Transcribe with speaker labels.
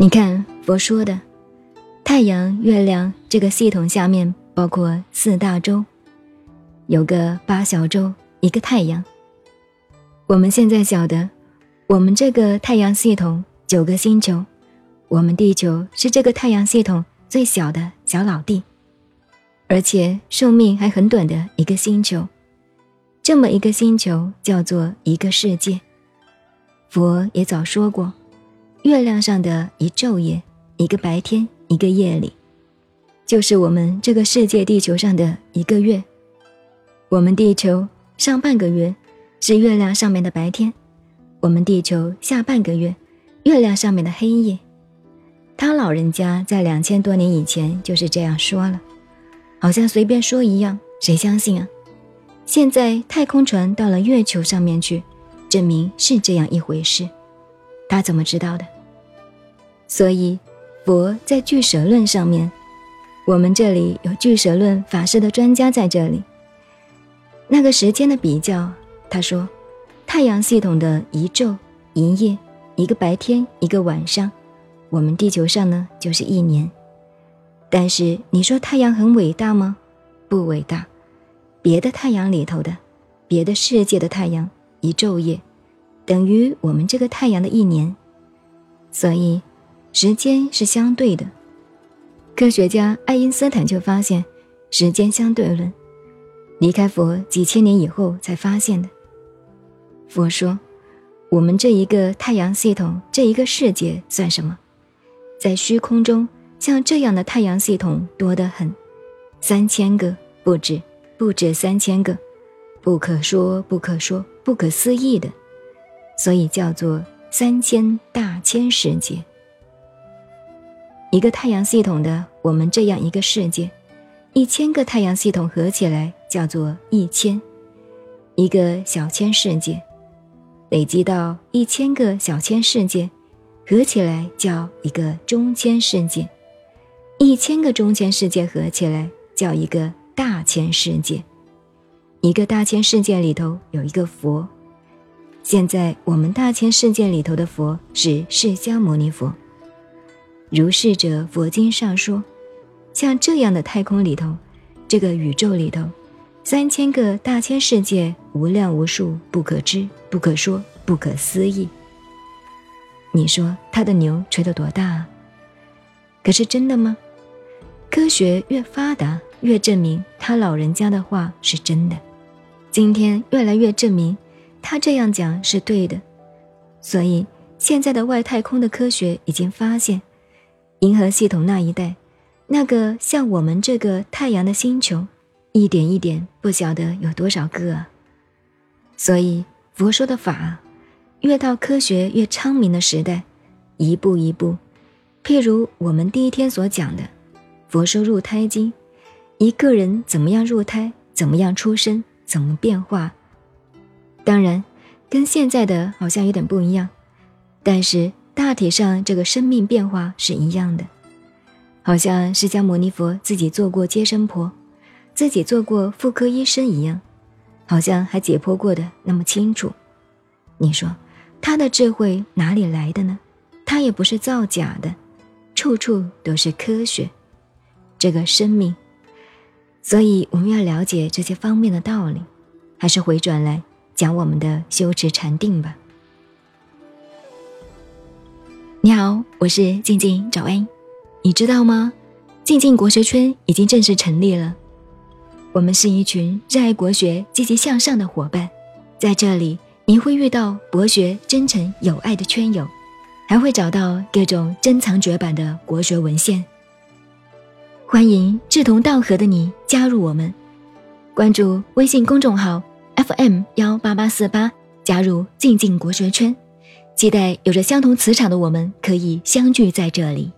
Speaker 1: 你看佛说的，太阳、月亮这个系统下面包括四大洲，有个八小洲，一个太阳。我们现在晓得，我们这个太阳系统九个星球，我们地球是这个太阳系统最小的小老弟，而且寿命还很短的一个星球。这么一个星球叫做一个世界。佛也早说过。月亮上的一昼夜，一个白天，一个夜里，就是我们这个世界地球上的一个月。我们地球上半个月是月亮上面的白天，我们地球下半个月，月亮上面的黑夜。他老人家在两千多年以前就是这样说了，好像随便说一样，谁相信啊？现在太空船到了月球上面去，证明是这样一回事。他怎么知道的？所以，佛在俱舍论上面，我们这里有俱舍论法师的专家在这里。那个时间的比较，他说，太阳系统的一昼一夜，一个白天一个晚上，我们地球上呢就是一年。但是你说太阳很伟大吗？不伟大，别的太阳里头的，别的世界的太阳一昼夜，等于我们这个太阳的一年，所以。时间是相对的，科学家爱因斯坦就发现时间相对论，离开佛几千年以后才发现的。佛说，我们这一个太阳系统，这一个世界算什么？在虚空中，像这样的太阳系统多得很，三千个不止，不止三千个，不可说不可说不可思议的，所以叫做三千大千世界。一个太阳系统的我们这样一个世界，一千个太阳系统合起来叫做一千，一个小千世界，累积到一千个小千世界，合起来叫一个中千世界，一千个中千世界合起来叫一个大千世界，一个大千世界里头有一个佛，现在我们大千世界里头的佛是释迦牟尼佛。如是者，佛经上说，像这样的太空里头，这个宇宙里头，三千个大千世界，无量无数，不可知，不可说，不可思议。你说他的牛吹得多大啊？可是真的吗？科学越发达，越证明他老人家的话是真的。今天越来越证明，他这样讲是对的。所以现在的外太空的科学已经发现。银河系统那一带，那个像我们这个太阳的星球，一点一点不晓得有多少个啊。所以佛说的法，越到科学越昌明的时代，一步一步，譬如我们第一天所讲的，佛说入胎经，一个人怎么样入胎，怎么样出生，怎么变化，当然跟现在的好像有点不一样，但是。大体上，这个生命变化是一样的，好像释迦牟尼佛自己做过接生婆，自己做过妇科医生一样，好像还解剖过的那么清楚。你说他的智慧哪里来的呢？他也不是造假的，处处都是科学。这个生命，所以我们要了解这些方面的道理，还是回转来讲我们的修持禅定吧。你好，我是静静早安。你知道吗？静静国学圈已经正式成立了。我们是一群热爱国学、积极向上的伙伴，在这里您会遇到博学、真诚、有爱的圈友，还会找到各种珍藏绝版的国学文献。欢迎志同道合的你加入我们，关注微信公众号 FM 幺八八四八，加入静静国学圈。期待有着相同磁场的我们可以相聚在这里。